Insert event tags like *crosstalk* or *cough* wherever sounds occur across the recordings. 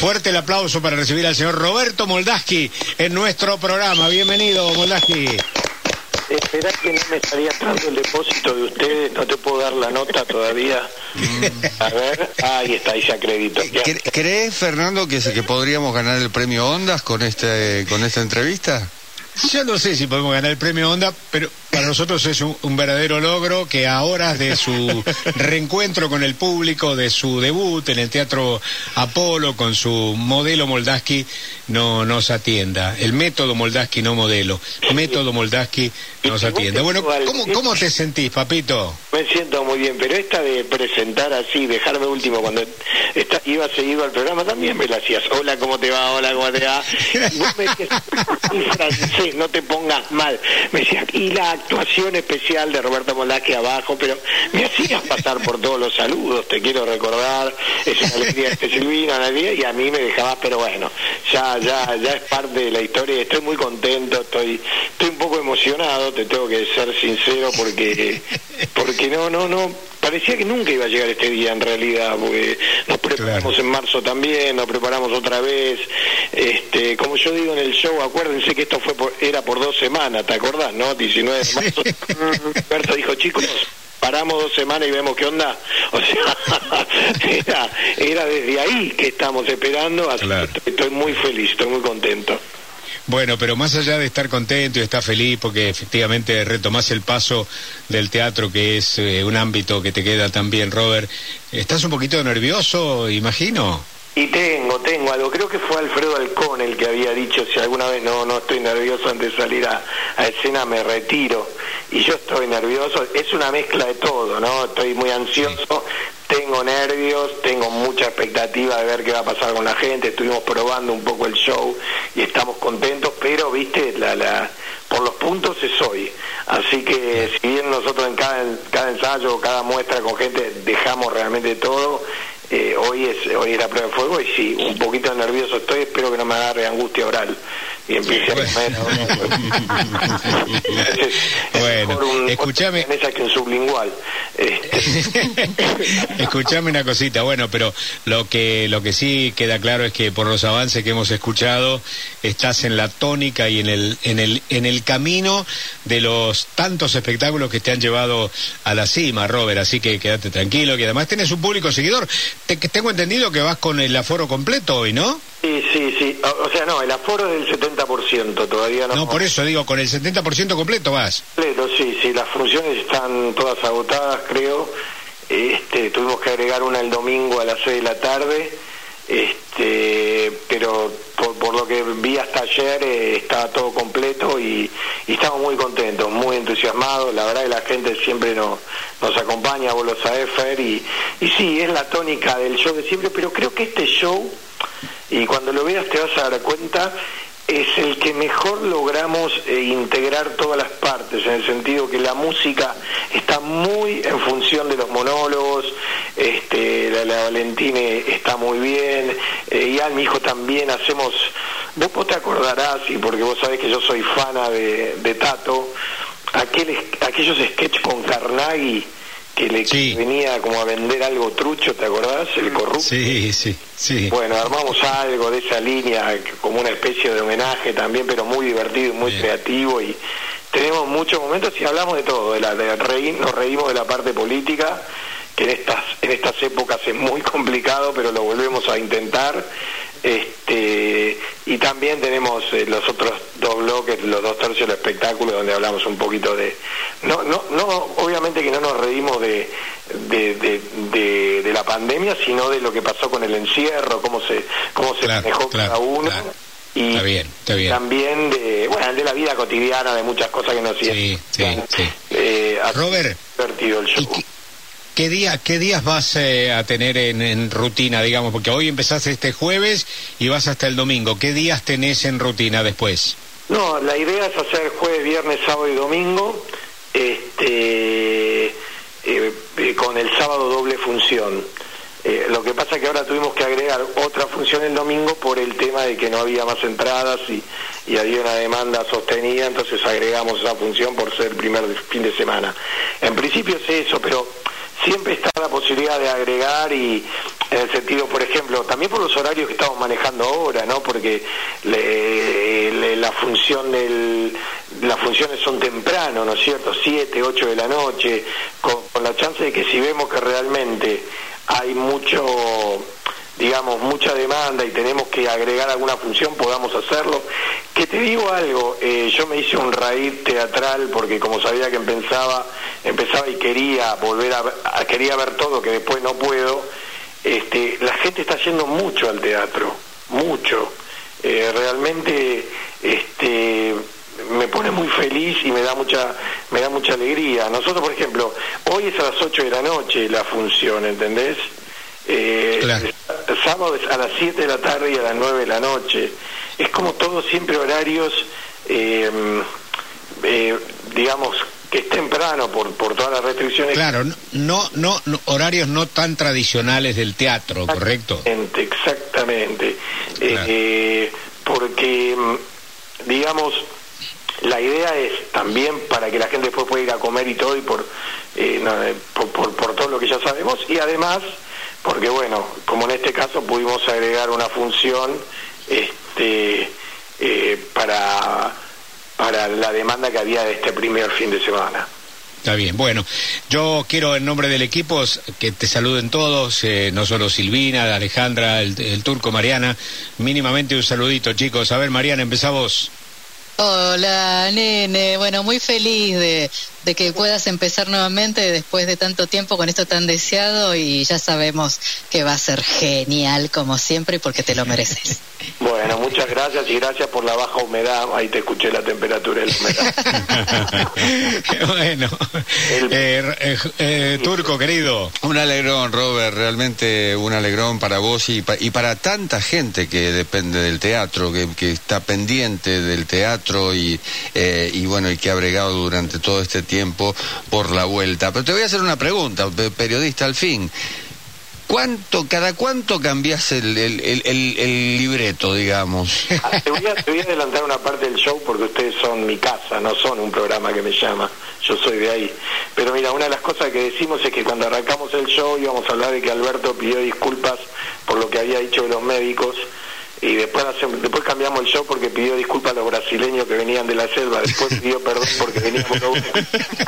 Fuerte el aplauso para recibir al señor Roberto Moldaski en nuestro programa. Bienvenido, Moldaski. Esperá que no me estaría dando el depósito de ustedes, no te puedo dar la nota todavía. A ver, ahí está, ahí se acreditó. Ya. ¿Crees, Fernando, que, que podríamos ganar el premio Ondas con, este, con esta entrevista? Yo no sé si podemos ganar el premio Onda, pero para nosotros es un, un, verdadero logro que a horas de su *laughs* reencuentro con el público, de su debut en el Teatro Apolo con su modelo Moldaski, no nos atienda. El método Moldaski, no modelo. Método Moldaski nos atienda. Bueno, ¿cómo, ¿cómo te sentís, papito? Me siento muy bien, pero esta de presentar así, dejarme último cuando está, iba seguido al programa, también me la hacías. Hola, ¿cómo te va? Hola, ¿cómo te va? Y vos me decías, francés, no te pongas mal. Me decías, y la actuación especial de Roberto Molaque abajo, pero me hacías pasar por todos los saludos, te quiero recordar, es una alegría de Silvina, alegría, y a mí me dejabas, pero bueno, ya, ya, ya es parte de la historia estoy muy contento, estoy, estoy un poco emocionado, te tengo que ser sincero, porque, porque no, no, no, parecía que nunca iba a llegar este día en realidad, porque nos preparamos claro. en marzo también, nos preparamos otra vez, este, como yo digo en el show, acuérdense que esto fue por, era por dos semanas, ¿te acordás, no? 19 de marzo, *laughs* Roberto dijo, chicos, paramos dos semanas y vemos qué onda. O sea, *laughs* era, era desde ahí que estamos esperando, así claro. que estoy muy feliz, estoy muy contento. Bueno, pero más allá de estar contento y estar feliz porque efectivamente retomás el paso del teatro, que es eh, un ámbito que te queda también, Robert, ¿estás un poquito nervioso, imagino? Y tengo, tengo algo. Creo que fue Alfredo Alcón el que había dicho, si alguna vez no, no estoy nervioso antes de salir a, a escena, me retiro. Y yo estoy nervioso. Es una mezcla de todo, ¿no? Estoy muy ansioso, tengo nervios, tengo mucha expectativa de ver qué va a pasar con la gente. Estuvimos probando un poco el show y estamos contentos, pero, viste, la, la, por los puntos es hoy. Así que si bien nosotros en cada, cada ensayo, cada muestra con gente dejamos realmente todo, eh, hoy es hoy es la prueba de fuego y sí, un poquito nervioso estoy, espero que no me agarre angustia oral y empiece a bueno, un, escúchame que un sublingual este. *laughs* escúchame una cosita. Bueno pero lo que lo que sí queda claro es que por los avances que hemos escuchado estás en la tónica y en el en el en el camino de los tantos espectáculos que te han llevado a la cima Robert. Así que quédate tranquilo que además tienes un público seguidor. Te, tengo entendido que vas con el aforo completo hoy no Sí, sí, sí. O, o, sea, no, el aforo es del 70%, todavía no. No, por eso digo, con el 70% completo vas. Completo, sí, sí. Las funciones están todas agotadas, creo. Este, tuvimos que agregar una el domingo a las 6 de la tarde. Este, pero por, por lo que vi hasta ayer eh, estaba todo completo y, y, estamos muy contentos, muy entusiasmados. La verdad que la gente siempre nos, nos acompaña, vos lo sabés, Fer, y, y sí, es la tónica del show de siempre, pero creo que este show y cuando lo veas te vas a dar cuenta es el que mejor logramos eh, integrar todas las partes, en el sentido que la música está muy en función de los monólogos, este, la, la Valentine está muy bien, eh, y a mi hijo también hacemos, vos, vos te acordarás, y porque vos sabés que yo soy fana de, de Tato, aquel, aquellos sketches con Carnaghi, que le sí. venía como a vender algo trucho, ¿te acordás? El corrupto. Sí, sí, sí. Bueno, armamos algo de esa línea, como una especie de homenaje también, pero muy divertido y muy Bien. creativo y tenemos muchos momentos y hablamos de todo, de la de reír, nos reímos de la parte política, que en estas en estas épocas es muy *laughs* complicado, pero lo volvemos a intentar. Este, y también tenemos eh, los otros dos bloques, los dos tercios del espectáculo, donde hablamos un poquito de. No, no, no obviamente que no nos reímos de, de, de, de, de la pandemia, sino de lo que pasó con el encierro, cómo se, cómo se claro, manejó claro, cada uno. claro. Y Está bien, está bien. también de, bueno, de la vida cotidiana, de muchas cosas que nos Sí, sí, sí. Eh, ha Robert, divertido el show. ¿y qué, qué día, qué días vas eh, a tener en, rutina, digamos? Porque hoy empezaste este jueves y vas hasta el domingo. ¿Qué días tenés en rutina después? No, la idea es hacer jueves, viernes, sábado y domingo, este, eh, eh, con el sábado doble función. Lo que pasa es que ahora tuvimos que agregar otra función el domingo por el tema de que no había más entradas y, y había una demanda sostenida, entonces agregamos esa función por ser el primer fin de semana. En principio es eso, pero siempre está la posibilidad de agregar y en el sentido, por ejemplo, también por los horarios que estamos manejando ahora, ¿no? Porque la función del, las funciones son temprano, ¿no es cierto? Siete, ocho de la noche, con, la chance de que si vemos que realmente hay mucho digamos, mucha demanda y tenemos que agregar alguna función, podamos hacerlo. Que te digo algo, eh, yo me hice un raíz teatral porque como sabía que empezaba, empezaba y quería volver a, quería ver todo, que después no puedo, este, la gente está yendo mucho al teatro, mucho. Eh, realmente este, me pone muy feliz y me da mucha me da mucha alegría. Nosotros, por ejemplo, hoy es a las 8 de la noche la función, ¿entendés? Eh, Sábado es a las 7 de la tarde y a las 9 de la noche. Es como todos siempre horarios, eh, eh, digamos, que es temprano por, por todas las restricciones. Claro, no, no, horarios no tan tradicionales del teatro, ¿correcto? Exactamente, eh, porque, mm, digamos, la idea es también para que la gente después pueda ir a comer y todo y por, eh, eh, por, por, por, todo lo que ya sabemos y además porque bueno como en este caso pudimos agregar una función este para para la demanda que había de este primer fin de semana. Está bien, bueno, yo quiero en nombre del equipo que te saluden todos, eh, no solo Silvina, Alejandra, el, el, turco, Mariana, mínimamente un saludito chicos. A ver, Mariana, empezamos. Hola, nene. Bueno, muy feliz de, de, que puedas empezar nuevamente después de tanto tiempo con esto tan deseado y ya sabemos que va a ser genial como siempre porque te lo mereces. *laughs* Bueno, muchas gracias y gracias por la baja humedad. Ahí te escuché la temperatura y la humedad. *laughs* bueno, eh, eh, eh, Turco, querido. Un alegrón, Robert, realmente un alegrón para vos y, y para tanta gente que depende del teatro, que, que está pendiente del teatro y, y bueno, y que ha bregado durante todo este tiempo por la vuelta. Pero te voy a hacer una pregunta, periodista al fin. ¿Cuánto, cada cuánto cambias el, el, libreto, digamos? Ah, te, voy a, adelantar una parte del show porque ustedes son mi casa, no son un programa que me llama, yo soy de ahí. Pero mira, una de las cosas que decimos es que cuando arrancamos el show íbamos a hablar de que Alberto pidió disculpas por lo que había dicho de los médicos y después después cambiamos el show porque pidió disculpas a los brasileños que venían de la selva, después pidió perdón porque veníamos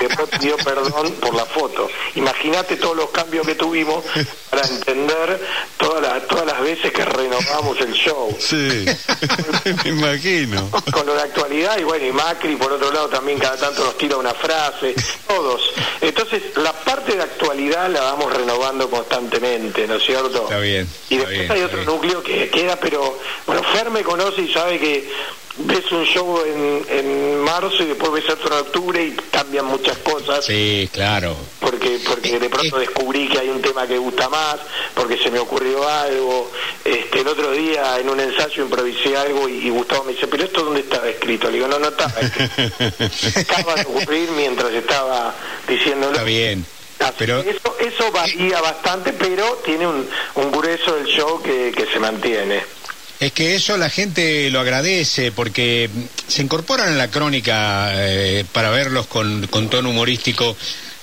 después pidió perdón por la foto. Imagínate todos los cambios que tuvimos para entender todas las todas las veces que renovamos el show. Sí, *laughs* me imagino. Con lo de actualidad y bueno, y Macri por otro lado también cada tanto nos tira una frase, todos. Entonces, la parte de actualidad la vamos renovando constantemente, ¿no es cierto? Está bien. Y después hay otro núcleo que queda pero bueno, Fer me conoce y sabe que ves un show en, en marzo y después ves otro en octubre y cambian muchas cosas. Sí, claro. Porque porque de pronto descubrí que hay un tema que gusta más, porque se me ocurrió algo. Este, el otro día en un ensayo improvisé algo y, Gustavo me dice, pero esto dónde estaba escrito? Le digo, no, no estaba escrito. *laughs* Acaba de ocurrir mientras estaba diciéndolo. Está bien. pero... Eso, eso varía bastante, pero tiene un, un grueso del show que, que se mantiene. Es que eso la gente lo agradece porque se incorporan en la crónica eh, para verlos con, con tono humorístico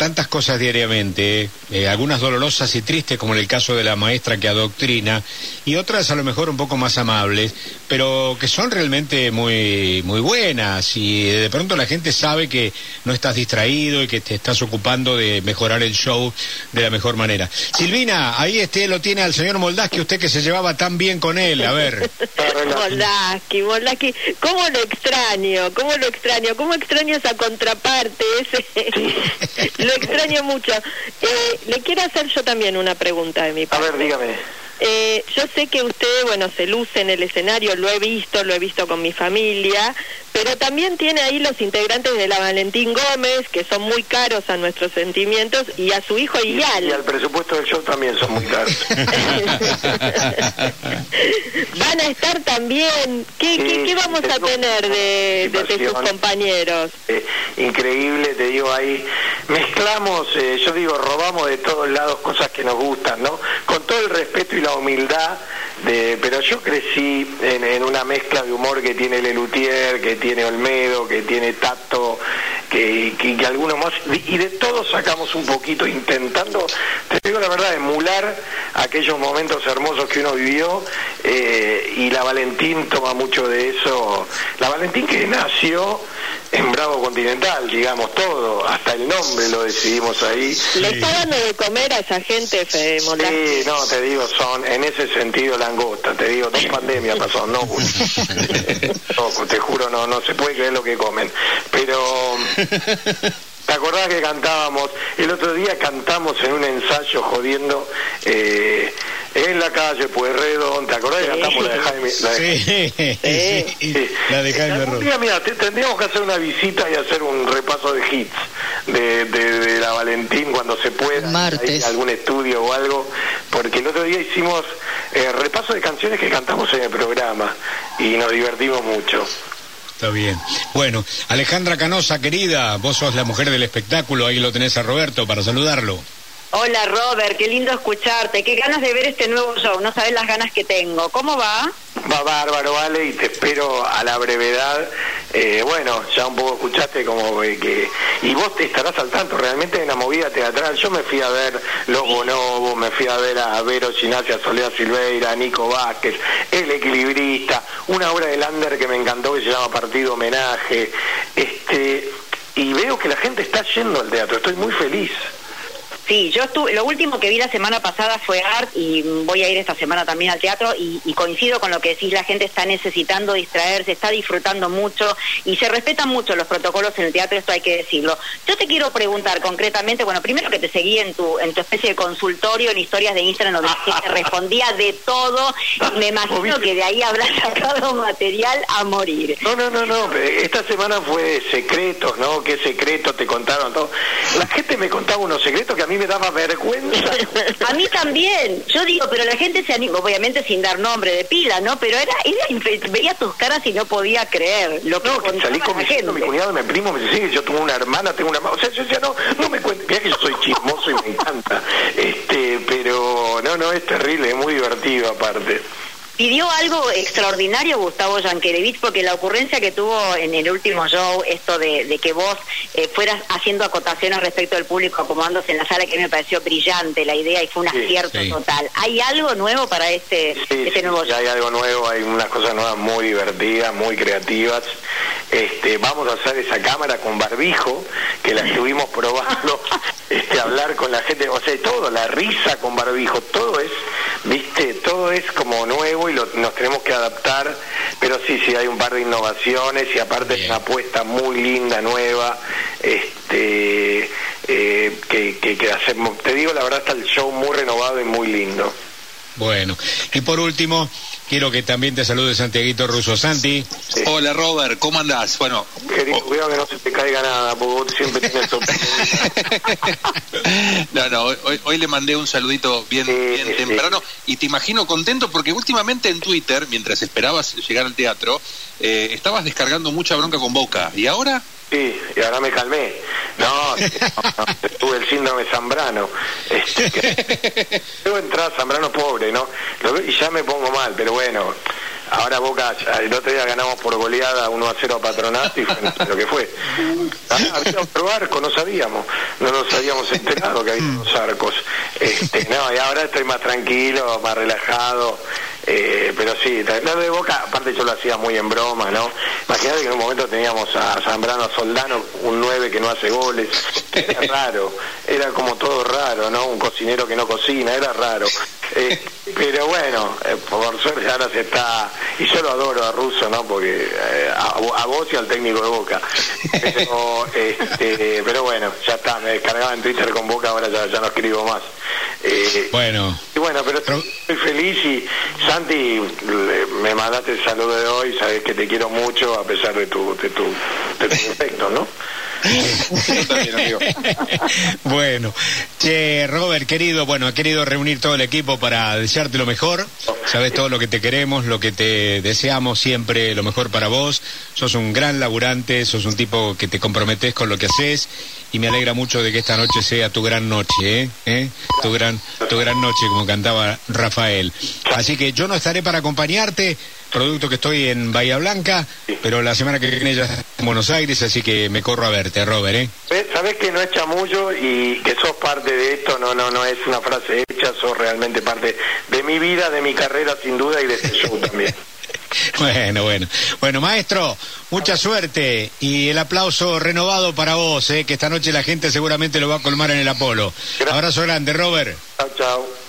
tantas cosas diariamente, eh, algunas dolorosas y tristes, como en el caso de la maestra que adoctrina, y otras a lo mejor un poco más amables, pero que son realmente muy, muy buenas, y de pronto la gente sabe que no estás distraído y que te estás ocupando de mejorar el show de la mejor manera. Silvina, ahí este lo tiene al señor Moldaski, usted que se llevaba tan bien con él, a ver. *laughs* Moldaski, Moldaski, ¿cómo lo extraño? ¿Cómo lo extraño? ¿Cómo extraño esa contraparte? Ese... *laughs* *laughs* lo extraño mucho. Eh, le quiero hacer yo también una pregunta de mi parte. A ver, dígame. Eh, yo sé que usted, bueno, se luce en el escenario, lo he visto, lo he visto con mi familia, pero también tiene ahí los integrantes de la Valentín Gómez, que son muy caros a nuestros sentimientos, y a su hijo Iyal. Y, al presupuesto del show también son muy caros. *laughs* Van a estar también. ¿Qué, qué, vamos a tener de, de, sus compañeros? Eh, increíble, te digo ahí. Mezclamos, eh, yo digo, robamos de todos lados cosas que nos gustan, ¿no? Con todo el respeto y la humildad, de, pero yo crecí en, una mezcla de humor que tiene Lelutier, que tiene Olmedo, que tiene Tato, que, que, algunos más, y de todos sacamos un poquito intentando, te digo la verdad, emular aquellos momentos hermosos que uno vivió eh, y la Valentín toma mucho de eso. La Valentín que nació en Bravo Continental, digamos todo, hasta el nombre lo decidimos ahí. ¿Le está dando de comer a esa gente, Fede Sí, no, te digo, son en ese sentido langosta, te digo, dos pandemias pasó, no, *laughs* no, te juro, no, no se puede creer lo que comen, pero... ¿Te acordás que cantábamos? El otro día cantamos en un ensayo jodiendo eh, en la calle Pueyrredón, ¿te acordás que cantamos la de Jaime? La de sí, *laughs* sí, la de Jaime Día, mira, tendríamos que hacer una visita y hacer un repaso de hits de, de, la Valentín cuando se pueda, Martes. algún estudio o algo, porque el otro día hicimos eh, repaso de canciones que cantamos en el programa y nos divertimos mucho. Está bien. Bueno, Alejandra Canosa, querida, vos sos la mujer del espectáculo, ahí lo tenés a Roberto para saludarlo. Hola Robert, qué lindo escucharte, qué ganas de ver este nuevo show, no sabes las ganas que tengo. ¿Cómo va? Va bárbaro, vale, y te espero a la brevedad. Eh, bueno, ya un poco escuchaste como que... Y vos te estarás al tanto, realmente en la movida teatral. Yo me fui a ver Los Bonobos, me fui a ver a Vero Ginacia, Soledad Silveira, Nico Vázquez, El Equilibrista, una obra de Lander que me encantó que se llama Partido Homenaje. Este, y veo que la gente está yendo al teatro, estoy muy feliz. Sí, yo estuve, lo último que vi la semana pasada fue Art y voy a ir esta semana también al teatro y, coincido con lo que decís, la gente está necesitando distraerse, está disfrutando mucho y se respetan mucho los protocolos en el teatro, esto hay que decirlo. Yo te quiero preguntar concretamente, bueno, primero que te seguí en tu, en tu especie de consultorio en historias de Instagram donde gente *laughs* respondía de todo y me imagino que de ahí habrás sacado material a morir. No, no, no, no, esta semana fue secretos, ¿no? ¿Qué secretos te contaron? Todo. La gente me contaba unos secretos que a mí me daba vergüenza. *laughs* A mí también. Yo digo, pero la gente se anima, obviamente sin dar nombre de pila, ¿no? Pero era, era veía tus caras y no podía creer lo que No, que salí con mi, mi cuñado, mi primo, me dice, sí, yo tengo una hermana, tengo una... O sea, yo decía, no, no me cuentes, mira que yo soy chismoso y me encanta. Este, pero no, no, es terrible, es muy divertido aparte pidió algo extraordinario Gustavo Yankelevich porque la ocurrencia que tuvo en el último show, esto de, que vos eh, fueras haciendo acotaciones respecto al público acomodándose en la sala, que me pareció brillante la idea y fue un acierto total. ¿Hay algo nuevo para este, este nuevo show? Hay algo nuevo, hay unas cosas nuevas muy divertidas, muy creativas. Este, vamos a hacer esa cámara con barbijo, que la estuvimos *laughs* probando, este, hablar con la gente, o sea, todo, la risa con barbijo, todo es, viste, todo es como nuevo y nos tenemos que adaptar, pero sí, sí, hay un par de innovaciones y aparte es una apuesta muy linda, nueva, este, eh, que, que, hacemos, te digo, la verdad está el show muy renovado y muy lindo. Bueno, y por último, quiero que también te salude Santiaguito Russo. Santi. Hola Robert, ¿cómo andás? Bueno. Querido, oh. cuidado que no se te caiga nada, porque vos siempre tienes *laughs* No, no, hoy, hoy, le mandé un saludito bien, bien temprano y te imagino contento porque últimamente en Twitter, mientras esperabas llegar al teatro, eh, estabas descargando mucha bronca con Boca. ¿Y ahora? Sí, y ahora me calmé. No, *laughs* tuve el síndrome Zambrano. Este, *laughs* Debo entrar Zambrano pobre, ¿no? Y ya me pongo mal, pero bueno. Ahora Boca, el otro día ganamos por goleada 1 a 0 a Patronato y fue lo que fue. Ah, había otro arco, no sabíamos, no nos habíamos enterado que había dos arcos. Este, no, y ahora estoy más tranquilo, más relajado, eh, pero sí, lo de Boca, aparte yo lo hacía muy en broma, ¿no? Imagínate que en un momento teníamos a Zambrano Soldano, un 9 que no hace goles, era *laughs* raro, era como todo raro, ¿no? Un cocinero que no cocina, era raro. Eh, pero bueno, eh, por suerte ahora se está, y yo lo adoro a Russo, ¿no? Porque a, vos y al técnico de Boca. Pero, *laughs* este, pero bueno, ya está, me descargaba en Twitter con Boca, ahora ya, ya no escribo más. bueno. Y bueno, pero estoy feliz y Santi, me mandaste el saludo de hoy, sabes que te quiero mucho a pesar de tu, de tu, de tu defecto, ¿no? *laughs* bueno, che, Robert, querido, bueno, he querido reunir todo el equipo para desearte lo mejor. Sabes todo lo que te queremos, lo que te deseamos siempre, lo mejor para vos. Sos un gran laburante, sos un tipo que te comprometes con lo que haces y me alegra mucho de que esta noche sea tu gran noche, ¿eh? ¿Eh? Tu gran, tu gran noche, como cantaba Rafael. Así que yo no estaré para acompañarte, producto que estoy en Bahía Blanca, pero la semana que viene ya en Buenos Aires, así que me corro a verte, Robert, ¿eh? Sabes que no es chamullo y que sos parte de esto, no, no, no es una frase hecha, sos realmente parte de mi vida, de mi carrera sin duda y de este show también. *laughs* Bueno, bueno. Bueno, maestro, mucha suerte y el aplauso renovado para vos, eh, que esta noche la gente seguramente lo va a colmar en el Apolo. Abrazo grande, Robert. Chao, chao.